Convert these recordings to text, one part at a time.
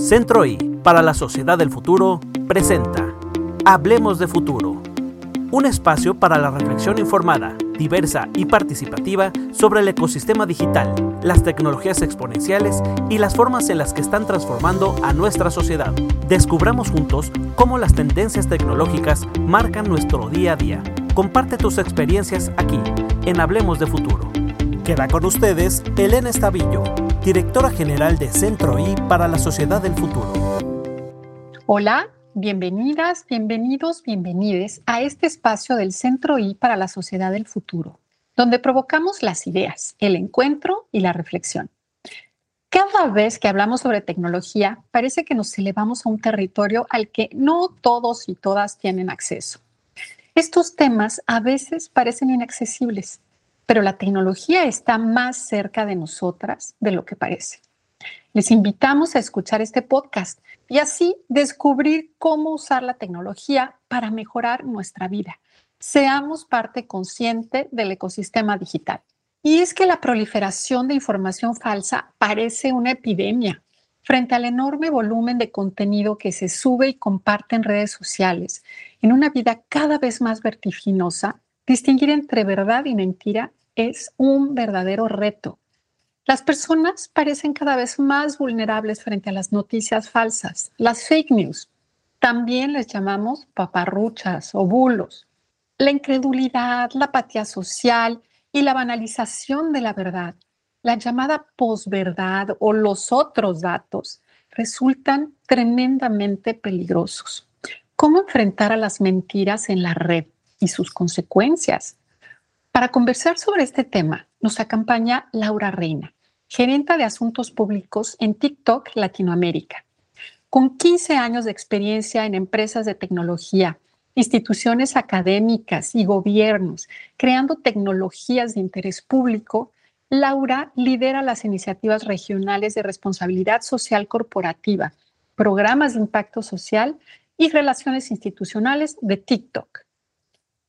Centro I para la Sociedad del Futuro presenta Hablemos de Futuro, un espacio para la reflexión informada, diversa y participativa sobre el ecosistema digital, las tecnologías exponenciales y las formas en las que están transformando a nuestra sociedad. Descubramos juntos cómo las tendencias tecnológicas marcan nuestro día a día. Comparte tus experiencias aquí, en Hablemos de Futuro. Queda con ustedes Elena Estavillo, directora general de Centro I para la Sociedad del Futuro. Hola, bienvenidas, bienvenidos, bienvenides a este espacio del Centro I para la Sociedad del Futuro, donde provocamos las ideas, el encuentro y la reflexión. Cada vez que hablamos sobre tecnología, parece que nos elevamos a un territorio al que no todos y todas tienen acceso. Estos temas a veces parecen inaccesibles pero la tecnología está más cerca de nosotras de lo que parece. Les invitamos a escuchar este podcast y así descubrir cómo usar la tecnología para mejorar nuestra vida. Seamos parte consciente del ecosistema digital. Y es que la proliferación de información falsa parece una epidemia. Frente al enorme volumen de contenido que se sube y comparte en redes sociales, en una vida cada vez más vertiginosa, distinguir entre verdad y mentira es un verdadero reto. Las personas parecen cada vez más vulnerables frente a las noticias falsas, las fake news. También les llamamos paparruchas o bulos. La incredulidad, la apatía social y la banalización de la verdad, la llamada posverdad o los otros datos, resultan tremendamente peligrosos. ¿Cómo enfrentar a las mentiras en la red y sus consecuencias? Para conversar sobre este tema, nos acompaña Laura Reina, gerenta de asuntos públicos en TikTok Latinoamérica. Con 15 años de experiencia en empresas de tecnología, instituciones académicas y gobiernos, creando tecnologías de interés público, Laura lidera las iniciativas regionales de responsabilidad social corporativa, programas de impacto social y relaciones institucionales de TikTok.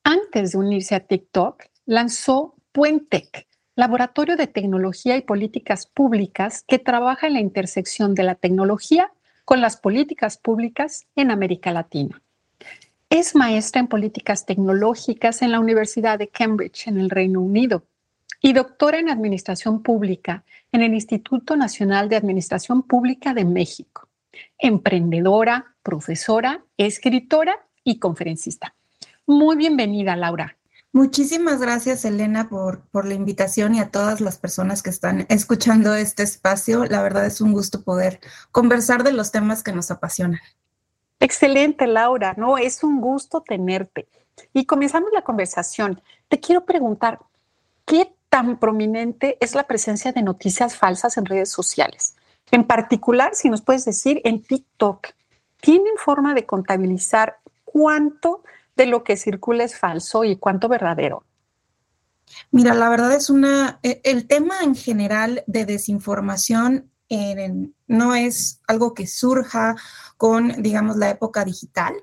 Antes de unirse a TikTok, lanzó Puentec, laboratorio de tecnología y políticas públicas que trabaja en la intersección de la tecnología con las políticas públicas en América Latina. Es maestra en políticas tecnológicas en la Universidad de Cambridge, en el Reino Unido, y doctora en Administración Pública en el Instituto Nacional de Administración Pública de México. Emprendedora, profesora, escritora y conferencista. Muy bienvenida, Laura. Muchísimas gracias, Elena, por, por, la invitación y a todas las personas que están escuchando este espacio. La verdad es un gusto poder conversar de los temas que nos apasionan. Excelente, Laura. No, es un gusto tenerte. Y comenzamos la conversación. Te quiero preguntar, ¿qué tan prominente es la presencia de noticias falsas en redes sociales? En particular, si nos puedes decir, en TikTok, ¿tienen forma de contabilizar cuánto de lo que circula es falso y cuánto verdadero? Mira, la verdad es una, e, el tema en general de desinformación no es algo que surja con, digamos, la época digital.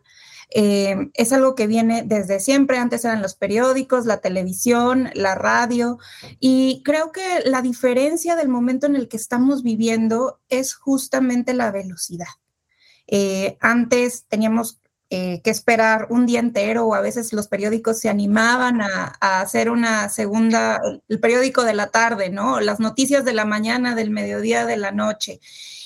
Eh, es algo que viene desde siempre, antes eran los periódicos, la televisión, la radio, y creo que la diferencia del momento en el que estamos viviendo es justamente la velocidad. Eh, antes teníamos eh, que esperar un día entero o a veces los periódicos se animaban a, hacer una segunda, el periódico de la tarde, ¿no? Las noticias de la mañana, del mediodía, de la noche.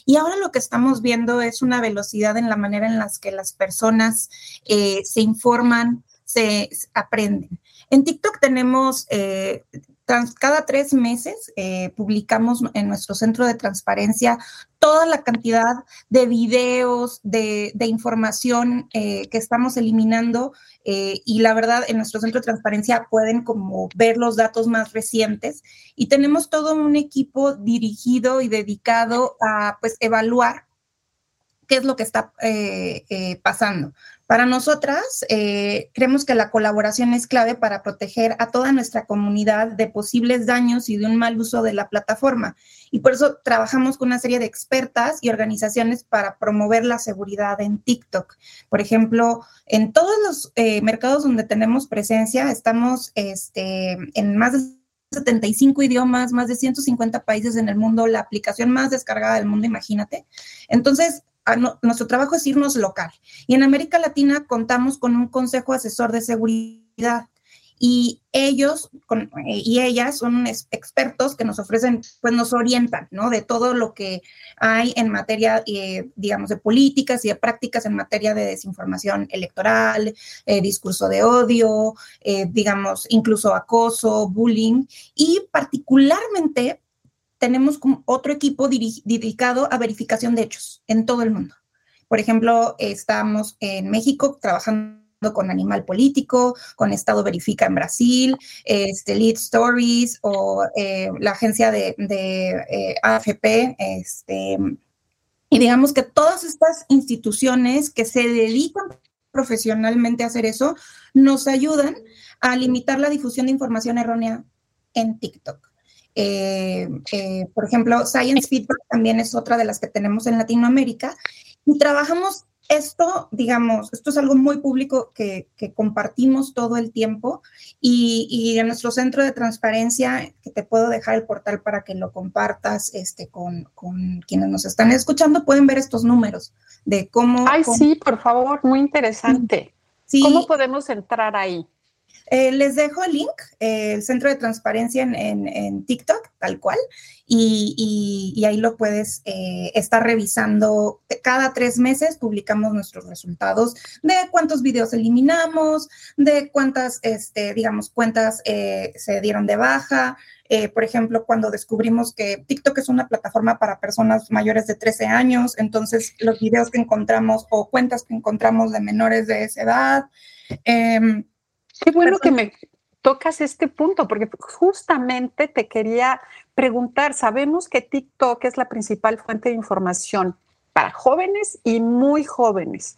Y ahora lo que estamos viendo es una velocidad en la manera en la que las personas eh, se informan, se aprenden. En TikTok tenemos eh, cada tres meses eh, publicamos en nuestro centro de transparencia toda la cantidad de videos, de, información eh, que estamos eliminando eh, y la verdad en nuestro centro de transparencia pueden como ver los datos más recientes y tenemos todo un equipo dirigido y dedicado a pues evaluar qué es lo que está pasando. Para nosotras, eh, creemos que la colaboración es clave para proteger a toda nuestra comunidad de posibles daños y de un mal uso de la plataforma. Y por eso trabajamos con una serie de expertas y organizaciones para promover la seguridad en TikTok. Por ejemplo, en todos los eh, mercados donde tenemos presencia, estamos este, en más de 75 idiomas, más de 150 países en el mundo, la aplicación más descargada del mundo, imagínate. Entonces, nuestro trabajo es irnos local. Y en América Latina contamos con un consejo asesor de seguridad y ellos y ellas son expertos que nos ofrecen, pues nos orientan, ¿no? De todo lo que hay en materia, eh, digamos, de políticas y de prácticas en materia de desinformación electoral, eh, discurso de odio, eh, digamos, incluso acoso, bullying, y particularmente tenemos otro equipo dedicado a verificación de hechos en todo el mundo. Por ejemplo, estamos en México trabajando con Animal Político, con Estado Verifica en Brasil, este, Lead Stories o eh, la agencia de, eh, AFP. Este, y digamos que todas estas instituciones que se dedican profesionalmente a hacer eso nos ayudan a limitar la difusión de información errónea en TikTok. Eh, por ejemplo, Science Feedback también es otra de las que tenemos en Latinoamérica y trabajamos esto, digamos, esto es algo muy público que, compartimos todo el tiempo y, en nuestro centro de transparencia, que te puedo dejar el portal para que lo compartas este, con, quienes nos están escuchando, pueden ver estos números de cómo... Ay, sí, por favor, muy interesante. ¿Cómo podemos entrar ahí? Eh, les dejo el link, eh, el centro de transparencia en, TikTok, tal cual, y, ahí lo puedes eh, estar revisando. Cada tres meses publicamos nuestros resultados de cuántos videos eliminamos, de cuántas, este, digamos, cuentas se dieron de baja. por ejemplo, cuando descubrimos que TikTok es una plataforma para personas mayores de 13 años, entonces los videos que encontramos o cuentas que encontramos de menores de esa edad. Qué bueno que me tocas este punto, porque justamente te quería preguntar, sabemos que TikTok es la principal fuente de información para jóvenes y muy jóvenes.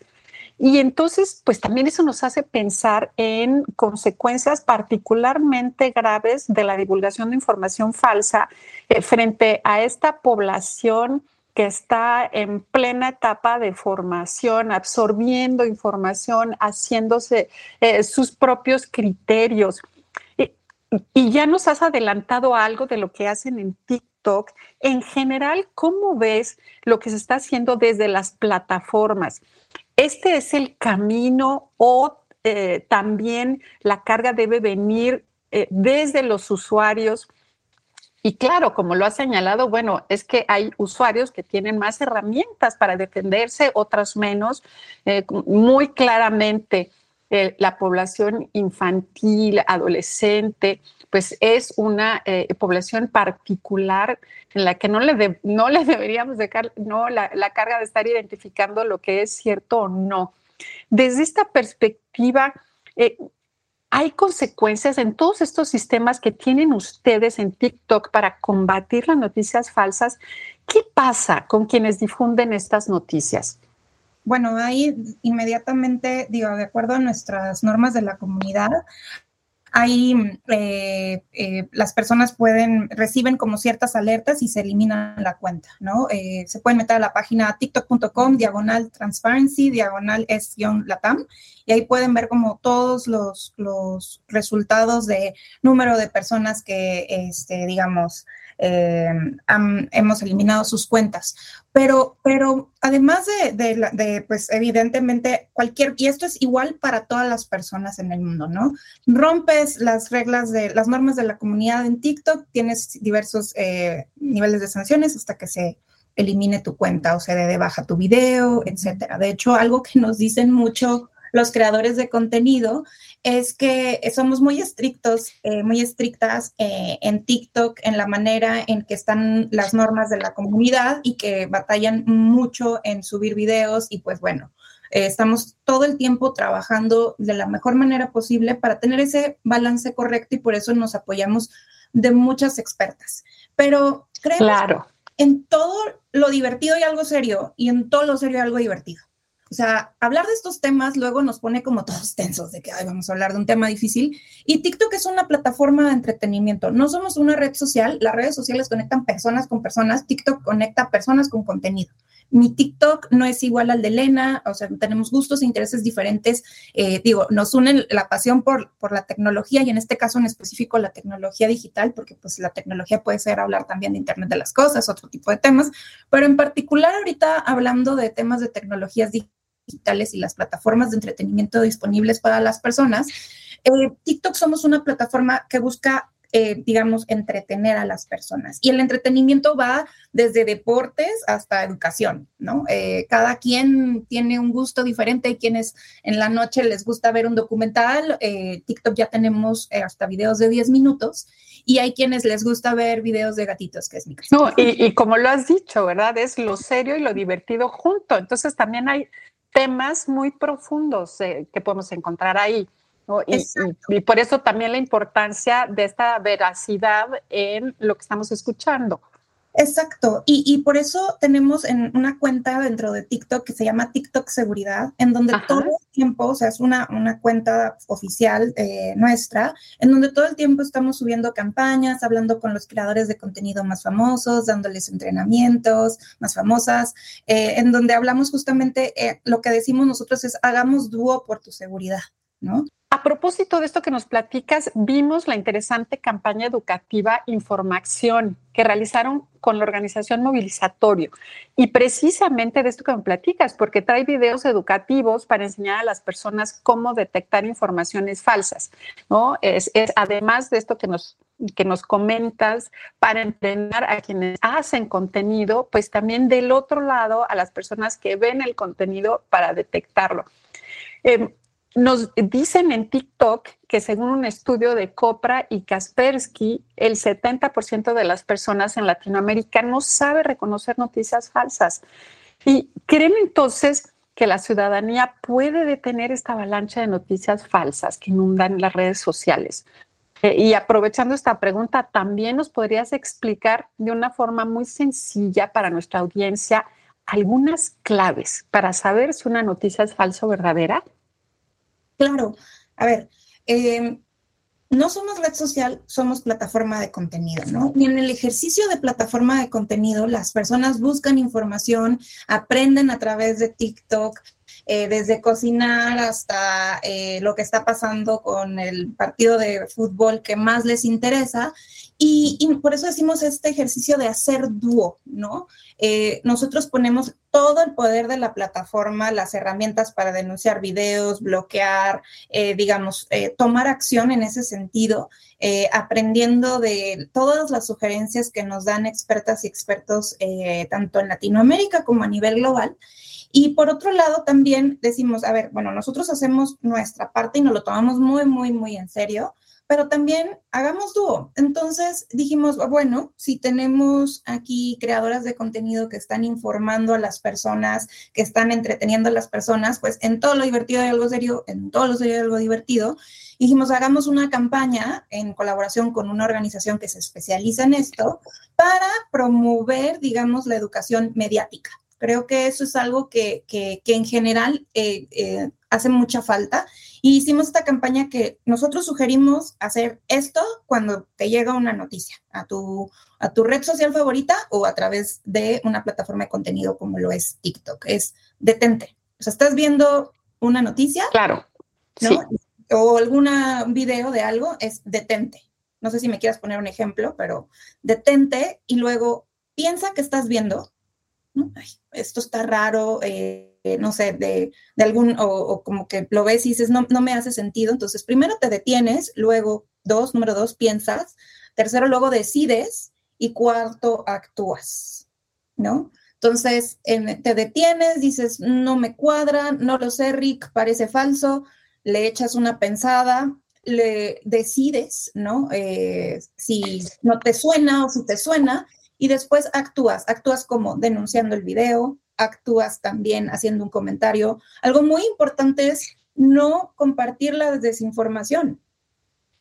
Y entonces, pues también eso nos hace pensar en consecuencias particularmente graves de la divulgación de información falsa eh, frente a esta población que está en plena etapa de formación, absorbiendo información, haciéndose eh, sus propios criterios. Y, ya nos has adelantado algo de lo que hacen en TikTok. En general, ¿cómo ves lo que se está haciendo desde las plataformas? ¿Este es el camino o eh, también la carga debe venir eh, desde los usuarios? Y claro, como lo ha señalado, bueno, es que hay usuarios que tienen más herramientas para defenderse, otras menos. Eh, muy claramente, eh, la población infantil, adolescente, pues es una eh, población particular en la que no le, no le deberíamos dejar no, la, la carga de estar identificando lo que es cierto o no. Desde esta perspectiva, ¿Hay consecuencias en todos estos sistemas que tienen ustedes en TikTok para combatir las noticias falsas? ¿Qué pasa con quienes difunden estas noticias? Bueno, ahí inmediatamente, digo, de acuerdo a nuestras normas de la comunidad, ahí eh, eh, las personas pueden, reciben como ciertas alertas y se eliminan la cuenta, ¿no? Eh, se pueden meter a la página tiktok.com, diagonal transparency, diagonal es-latam, y ahí pueden ver como todos los, los resultados de número de personas que, este, digamos, eh, hemos eliminado sus cuentas. Pero, pero además de, de, pues evidentemente, cualquier, y esto es igual para todas las personas en el mundo, ¿no? Rompes las reglas de las normas de la comunidad en TikTok, tienes diversos eh, niveles de sanciones hasta que se elimine tu cuenta o se dé de baja tu video, etcétera. De hecho, algo que nos dicen mucho los creadores de contenido es que somos muy estrictos, eh, muy estrictas eh, en TikTok en la manera en que están las normas de la comunidad y que batallan mucho en subir videos y pues bueno, eh, estamos todo el tiempo trabajando de la mejor manera posible para tener ese balance correcto y por eso nos apoyamos de muchas expertas. Pero creo claro. en todo lo divertido y algo serio y en todo lo serio y algo divertido. O sea, hablar de estos temas luego nos pone como todos tensos de que Ay, vamos a hablar de un tema difícil. Y TikTok es una plataforma de entretenimiento. No somos una red social. Las redes sociales conectan personas con personas. TikTok conecta personas con contenido. mi TikTok no es igual al de Elena, o sea, tenemos gustos e intereses diferentes. Eh, digo, nos unen la pasión por, por la tecnología y en este caso en específico la tecnología digital, porque pues la tecnología puede ser hablar también de Internet de las Cosas, otro tipo de temas, pero en particular ahorita hablando de temas de tecnologías digitales y las plataformas de entretenimiento disponibles para las personas, eh, TikTok somos una plataforma que busca eh, digamos, entretener a las personas. Y el entretenimiento va desde deportes hasta educación, ¿no? Eh, cada quien tiene un gusto diferente. Hay quienes en la noche les gusta ver un documental. TikTok ya tenemos hasta videos de 10 minutos. Y hay quienes les gusta ver videos de gatitos, que es mi caso. No, y, y como lo has dicho, ¿verdad? Es lo serio y lo divertido junto. Entonces también hay temas muy profundos que podemos encontrar ahí. Y, por eso también la importancia de esta veracidad en lo que estamos escuchando. Exacto, y, por eso tenemos en una cuenta dentro de TikTok que se llama TikTok Seguridad, en donde todo el tiempo, o sea, es una, una cuenta oficial eh, nuestra, en donde todo el tiempo estamos subiendo campañas, hablando con los creadores de contenido más famosos, dándoles entrenamientos más famosas, eh, en donde hablamos justamente, eh, lo que decimos nosotros es, hagamos dúo por tu seguridad, A propósito de esto que nos platicas, vimos la interesante campaña educativa Información que realizaron con la organización Movilizatorio. Y precisamente de esto que me platicas, porque trae videos educativos para enseñar a las personas cómo detectar informaciones falsas, ¿no? Es, además de esto que nos, que nos comentas, para entrenar a quienes hacen contenido, pues también del otro lado a las personas que ven el contenido para detectarlo. Em, nos dicen en TikTok que según un estudio de Copra y Kaspersky, el 70% de las personas en Latinoamérica no sabe reconocer noticias falsas. ¿Y creen entonces que la ciudadanía puede detener esta avalancha de noticias falsas que inundan las redes sociales? Eh, y aprovechando esta pregunta, también nos podrías explicar de una forma muy sencilla para nuestra audiencia algunas claves para saber si una noticia es falsa o verdadera. Claro, a ver, em, no somos red social, somos plataforma de contenido, ¿no? Y en el ejercicio de plataforma de contenido, las personas buscan información, aprenden a través de TikTok, eh, desde cocinar hasta eh, lo que está pasando con el partido de fútbol que más les interesa. Y, por eso decimos este ejercicio de hacer dúo, ¿no? Eh, nosotros ponemos todo el poder de la plataforma, las herramientas para denunciar videos, bloquear, digamos, tomar acción en ese sentido, aprendiendo de todas las sugerencias que nos dan expertas y expertos tanto en Latinoamérica como a nivel global. Y por otro lado, también decimos, a ver, bueno, nosotros hacemos nuestra parte y nos lo tomamos muy, muy, muy en serio, pero también hagamos dúo. Entonces dijimos, bueno, si tenemos aquí creadoras de contenido que están informando a las personas, que están entreteniendo a las personas, pues en todo lo divertido hay algo serio, en todo lo serio hay algo divertido. Dijimos, hagamos una campaña en colaboración con una organización que se especializa en esto para promover, digamos, la educación mediática. Creo que eso es algo que, en general eh, eh, hace mucha falta. Y hicimos esta campaña que nosotros sugerimos hacer esto cuando te llega una noticia a tu, a tu red social favorita o a través de una plataforma de contenido como lo es TikTok. Es detente. O sea, estás viendo una noticia. Claro. O algún video de algo, es detente. No sé si me quieras poner un ejemplo, pero detente y luego piensa que estás viendo esto está raro, eh, no sé, de, algún, o, como que lo ves y dices, no, no me hace sentido. Entonces, primero te detienes, luego, dos, número dos, piensas, tercero, luego decides y cuarto, actúas, ¿no? Entonces, te detienes, dices, no me cuadra, no lo sé, Rick, parece falso, le echas una pensada, le decides, ¿no? Eh, si no te suena o si te suena, y después actúas, actúas como denunciando el video, actúas también haciendo un comentario. Algo muy importante es no compartir la desinformación.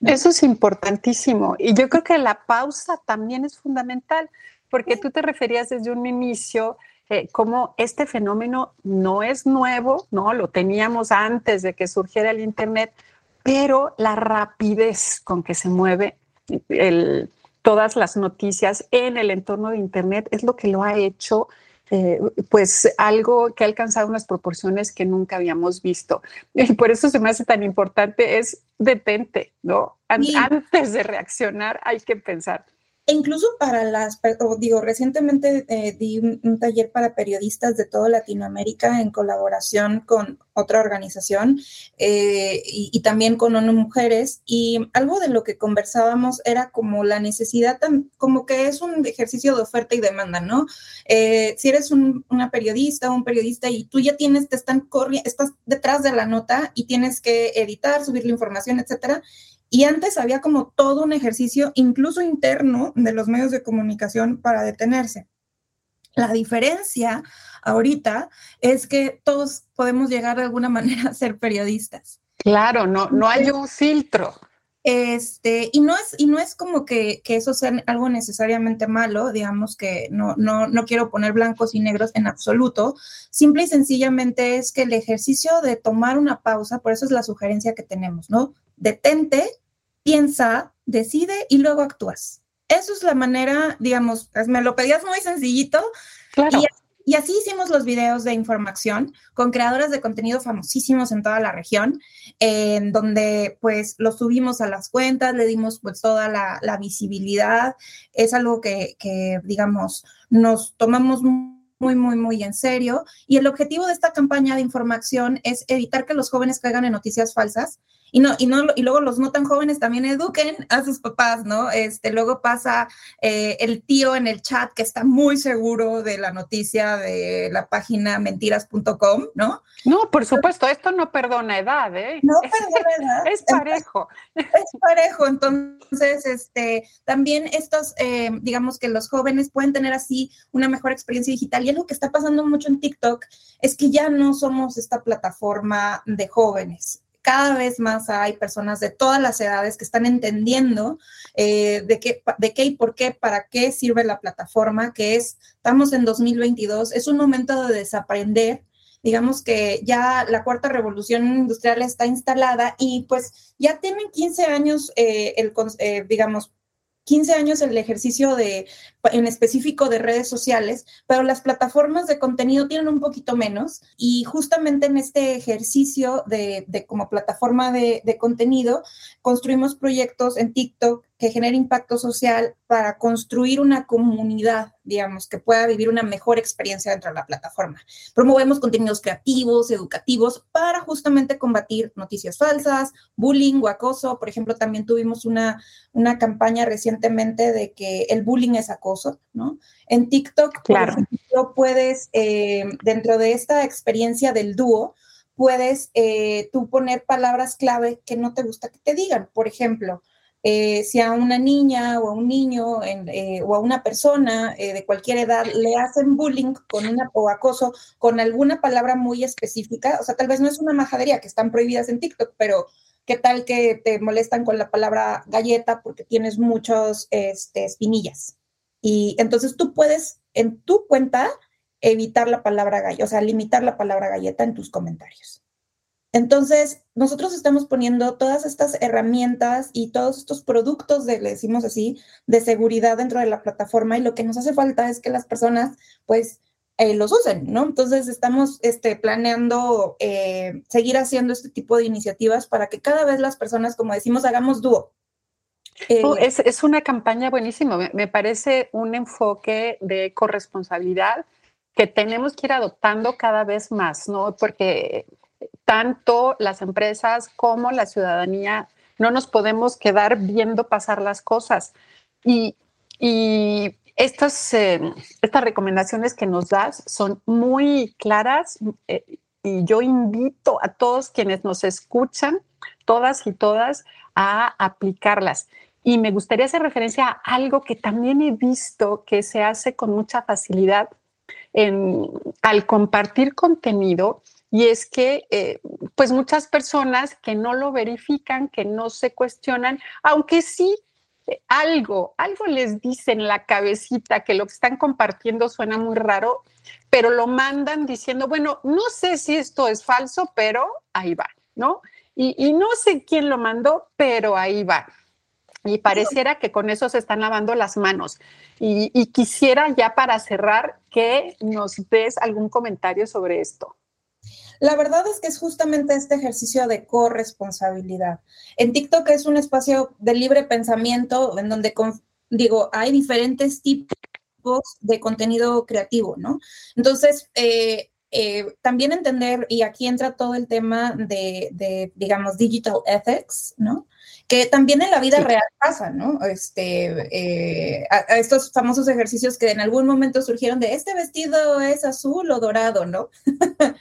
Eso es importantísimo y yo creo que la pausa también es fundamental porque tú te referías desde un inicio eh, como este fenómeno no es nuevo, no lo teníamos antes de que surgiera el internet, pero la rapidez con que se mueve el, todas las noticias en el entorno de Internet es lo que lo ha hecho eh, pues algo que ha alcanzado unas proporciones que nunca habíamos visto. Y por eso se me hace tan importante es detente, ¿no? Antes de reaccionar hay que pensar. E incluso para las, digo, recientemente eh, di un, taller para periodistas de toda Latinoamérica en colaboración con otra organización eh, y, también con ONU Mujeres. Y algo de lo que conversábamos era como la necesidad, como que es un ejercicio de oferta y demanda, ¿no? Eh, si eres una periodista o un periodista y tú ya tienes, te están corriendo, estás detrás de la nota y tienes que editar, subir la información, etcétera y antes había como todo un ejercicio, incluso interno, de los medios de comunicación para detenerse. La diferencia ahorita es que todos podemos llegar de alguna manera a ser periodistas. Claro, no, no hay un filtro. Este, y no es, y no es como que, que, eso sea algo necesariamente malo, digamos que no, no, no quiero poner blancos y negros en absoluto, simple y sencillamente es que el ejercicio de tomar una pausa, por eso es la sugerencia que tenemos, ¿no? Detente, piensa, decide y luego actúas. Eso es la manera, digamos, pues, me lo pedías muy sencillito. Claro. Y, así hicimos los videos de información con creadores de contenido famosísimos en toda la región, en donde pues los subimos a las cuentas, le dimos pues toda la, visibilidad. Es algo que, que, digamos, nos tomamos muy, muy, muy en serio. Y el objetivo de esta campaña de información es evitar que los jóvenes caigan en noticias falsas y no, y no, y luego los no tan jóvenes también eduquen a sus papás, ¿no? Este, luego pasa eh, el tío en el chat que está muy seguro de la noticia de la página mentiras.com, ¿no? No, por supuesto, esto no perdona edad, ¿eh? No perdona edad. es parejo. Es parejo, entonces, este, también estos, eh, digamos que los jóvenes pueden tener así una mejor experiencia digital. Y algo que está pasando mucho en TikTok es que ya no somos esta plataforma de jóvenes cada vez más hay personas de todas las edades que están entendiendo eh, de, qué, de qué y por qué, para qué sirve la plataforma, que es, estamos en 2022, es un momento de desaprender. Digamos que ya la cuarta revolución industrial está instalada y pues ya tienen 15 años, eh, el, eh, digamos, 15 años el ejercicio de, en específico de redes sociales, pero las plataformas de contenido tienen un poquito menos y justamente en este ejercicio de, como plataforma de, de contenido construimos proyectos en TikTok que genere impacto social para construir una comunidad, digamos, que pueda vivir una mejor experiencia dentro de la plataforma. Promovemos contenidos creativos, educativos, para justamente combatir noticias falsas, bullying o acoso. Por ejemplo, también tuvimos una, una campaña recientemente de que el bullying es acoso, ¿no? En TikTok, claro. por ejemplo, puedes, eh, dentro de esta experiencia del dúo, puedes eh, tú poner palabras clave que no te gusta que te digan. Por ejemplo, eh, si a una niña o a un niño eh, o a una persona eh, de cualquier edad le hacen bullying con una, o acoso con alguna palabra muy específica, o sea, tal vez no es una majadería que están prohibidas en TikTok, pero ¿qué tal que te molestan con la palabra galleta porque tienes muchos este, espinillas? Y entonces tú puedes en tu cuenta evitar la palabra galleta, o sea, limitar la palabra galleta en tus comentarios. Entonces, nosotros estamos poniendo todas estas herramientas y todos estos productos, de, le decimos así, de seguridad dentro de la plataforma y lo que nos hace falta es que las personas, pues, eh, los usen, ¿no? Entonces, estamos este, planeando eh, seguir haciendo este tipo de iniciativas para que cada vez las personas, como decimos, hagamos dúo. Oh, eh, es, una campaña buenísima. Me, me parece un enfoque de corresponsabilidad que tenemos que ir adoptando cada vez más, ¿no? Porque tanto las empresas como la ciudadanía no nos podemos quedar viendo pasar las cosas. Y, estas, eh, estas recomendaciones que nos das son muy claras eh, y yo invito a todos quienes nos escuchan, todas y todas, a aplicarlas. Y me gustaría hacer referencia a algo que también he visto que se hace con mucha facilidad en, al compartir contenido y es que, eh, pues muchas personas que no lo verifican, que no se cuestionan, aunque sí eh, algo, algo les dice en la cabecita que lo que están compartiendo suena muy raro, pero lo mandan diciendo, bueno, no sé si esto es falso, pero ahí va, ¿no? Y, no sé quién lo mandó, pero ahí va. Y pareciera que con eso se están lavando las manos. Y, quisiera ya para cerrar que nos des algún comentario sobre esto. La verdad es que es justamente este ejercicio de corresponsabilidad. En TikTok es un espacio de libre pensamiento en donde, digo, hay diferentes tipos de contenido creativo, ¿no? Entonces, eh, eh, también entender, y aquí entra todo el tema de, de, digamos, digital ethics, ¿no? Que también en la vida real pasa, ¿no? Este, eh, a, estos famosos ejercicios que en algún momento surgieron de este vestido es azul o dorado, ¿no?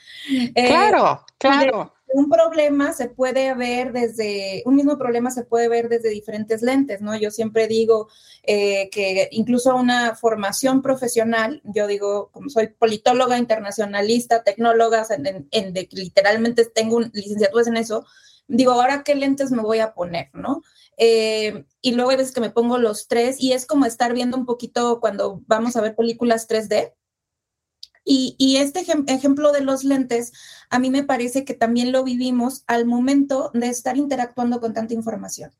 Eh, claro, claro. Un problema se puede ver desde, un mismo problema se puede ver desde diferentes lentes, ¿no? Yo siempre digo eh, que incluso una formación profesional, yo digo, como soy politóloga internacionalista, tecnóloga, en, en, de que literalmente tengo un, licenciaturas en eso, digo, ahora qué lentes me voy a poner, ¿no? Eh, y luego veces que me pongo los tres y es como estar viendo un poquito cuando vamos a ver películas 3D. Y, este ejemplo de los lentes, a mí me parece que también lo vivimos al momento de estar interactuando con tanta información.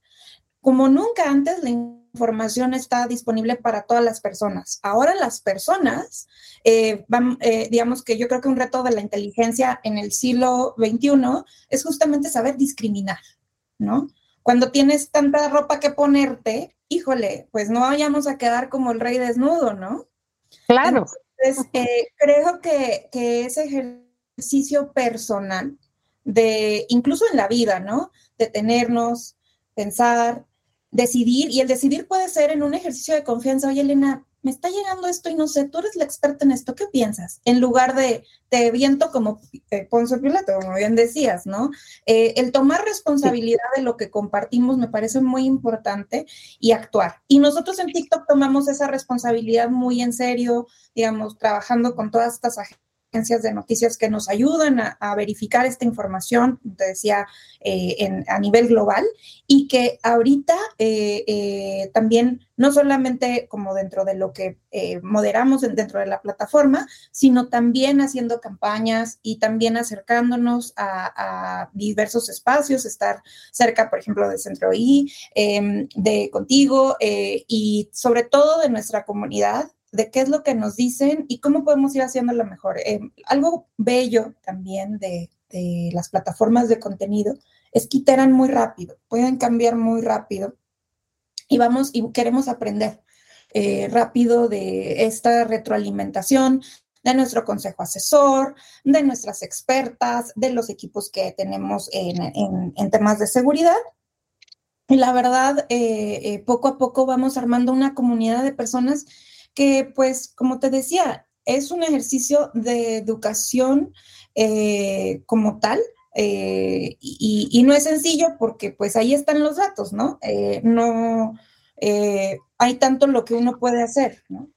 Como nunca antes, la información está disponible para todas las personas. Ahora las personas, eh, van, eh, digamos que yo creo que un reto de la inteligencia en el siglo XXI es justamente saber discriminar, ¿no? Cuando tienes tanta ropa que ponerte, híjole, pues no vayamos a quedar como el rey desnudo, ¿no? Claro. Entonces, eh, creo que, que ese ejercicio personal de, incluso en la vida, ¿no? Detenernos, pensar, decidir, y el decidir puede ser en un ejercicio de confianza, oye Elena, me está llegando esto y no sé, tú eres la experta en esto, ¿qué piensas? En lugar de te viento como eh, Ponce Pilato, como bien decías, ¿no? Eh, el tomar responsabilidad de lo que compartimos me parece muy importante y actuar. Y nosotros en TikTok tomamos esa responsabilidad muy en serio, digamos, trabajando con todas estas agencias agencias de noticias que nos ayudan a, verificar esta información, te decía, eh, a nivel global, y que ahorita eh, eh, también, no solamente como dentro de lo que moderamos dentro de la plataforma, sino también haciendo campañas y también acercándonos a, diversos espacios, estar cerca, por ejemplo, de Centro I, em, de Contigo, y sobre todo de nuestra comunidad de qué es lo que nos dicen y cómo podemos ir haciéndolo mejor. Eh, algo bello también de, las plataformas de contenido es que iteran muy rápido, pueden cambiar muy rápido y vamos y queremos aprender eh, rápido de esta retroalimentación, de nuestro consejo asesor, de nuestras expertas, de los equipos que tenemos en, temas de seguridad. Y la verdad, eh, poco a poco vamos armando una comunidad de personas que pues, como te decía, es un ejercicio de educación eh, como tal. Eh, y, no es sencillo porque pues ahí están los datos, ¿no? Eh, no hay tanto lo que uno puede hacer, ¿no?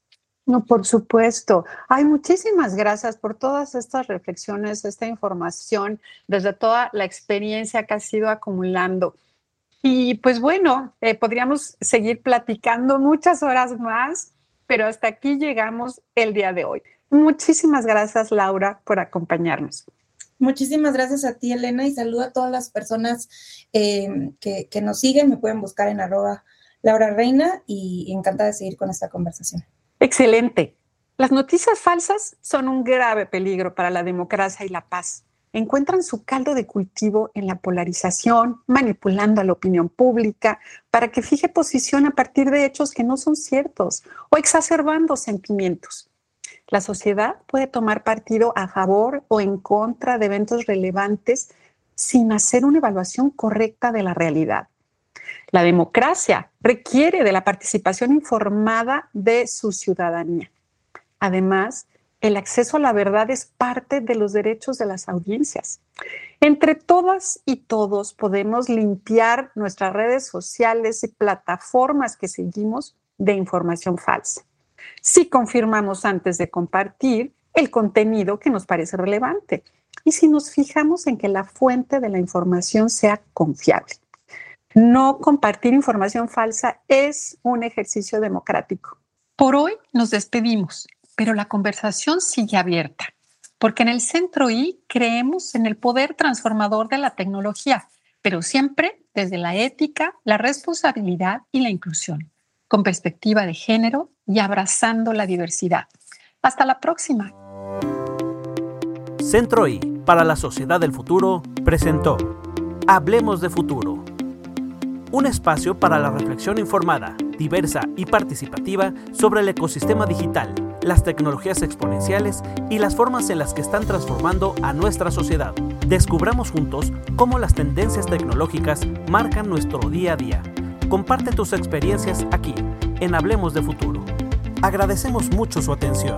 No, por supuesto. Hay muchísimas gracias por todas estas reflexiones, esta información, desde toda la experiencia que has ido acumulando. Y pues bueno, podríamos seguir platicando muchas horas más, pero hasta aquí llegamos el día de hoy. Muchísimas gracias, Laura, por acompañarnos. Muchísimas gracias a ti, Elena, y saludo a todas las personas eh, que, nos siguen. Me pueden buscar en arroba Laura Reina y encantada de seguir con esta conversación. Excelente. Las noticias falsas son un grave peligro para la democracia y la paz encuentran su caldo de cultivo en la polarización, manipulando a la opinión pública para que fije posición a partir de hechos que no son ciertos o exacerbando sentimientos. La sociedad puede tomar partido a favor o en contra de eventos relevantes sin hacer una evaluación correcta de la realidad. La democracia requiere de la participación informada de su ciudadanía. Además, el acceso a la verdad es parte de los derechos de las audiencias. Entre todas y todos podemos limpiar nuestras redes sociales y plataformas que seguimos de información falsa. Si confirmamos antes de compartir el contenido que nos parece relevante y si nos fijamos en que la fuente de la información sea confiable. No compartir información falsa es un ejercicio democrático. Por hoy nos despedimos pero la conversación sigue abierta, porque en el Centro I creemos en el poder transformador de la tecnología, pero siempre desde la ética, la responsabilidad y la inclusión, con perspectiva de género y abrazando la diversidad. Hasta la próxima. Centro I para la Sociedad del Futuro presentó Hablemos de Futuro, un espacio para la reflexión informada, diversa y participativa sobre el ecosistema digital, las tecnologías exponenciales y las formas en las que están transformando a nuestra sociedad. Descubramos juntos cómo las tendencias tecnológicas marcan nuestro día a día. Comparte tus experiencias aquí, en Hablemos de Futuro. Agradecemos mucho su atención.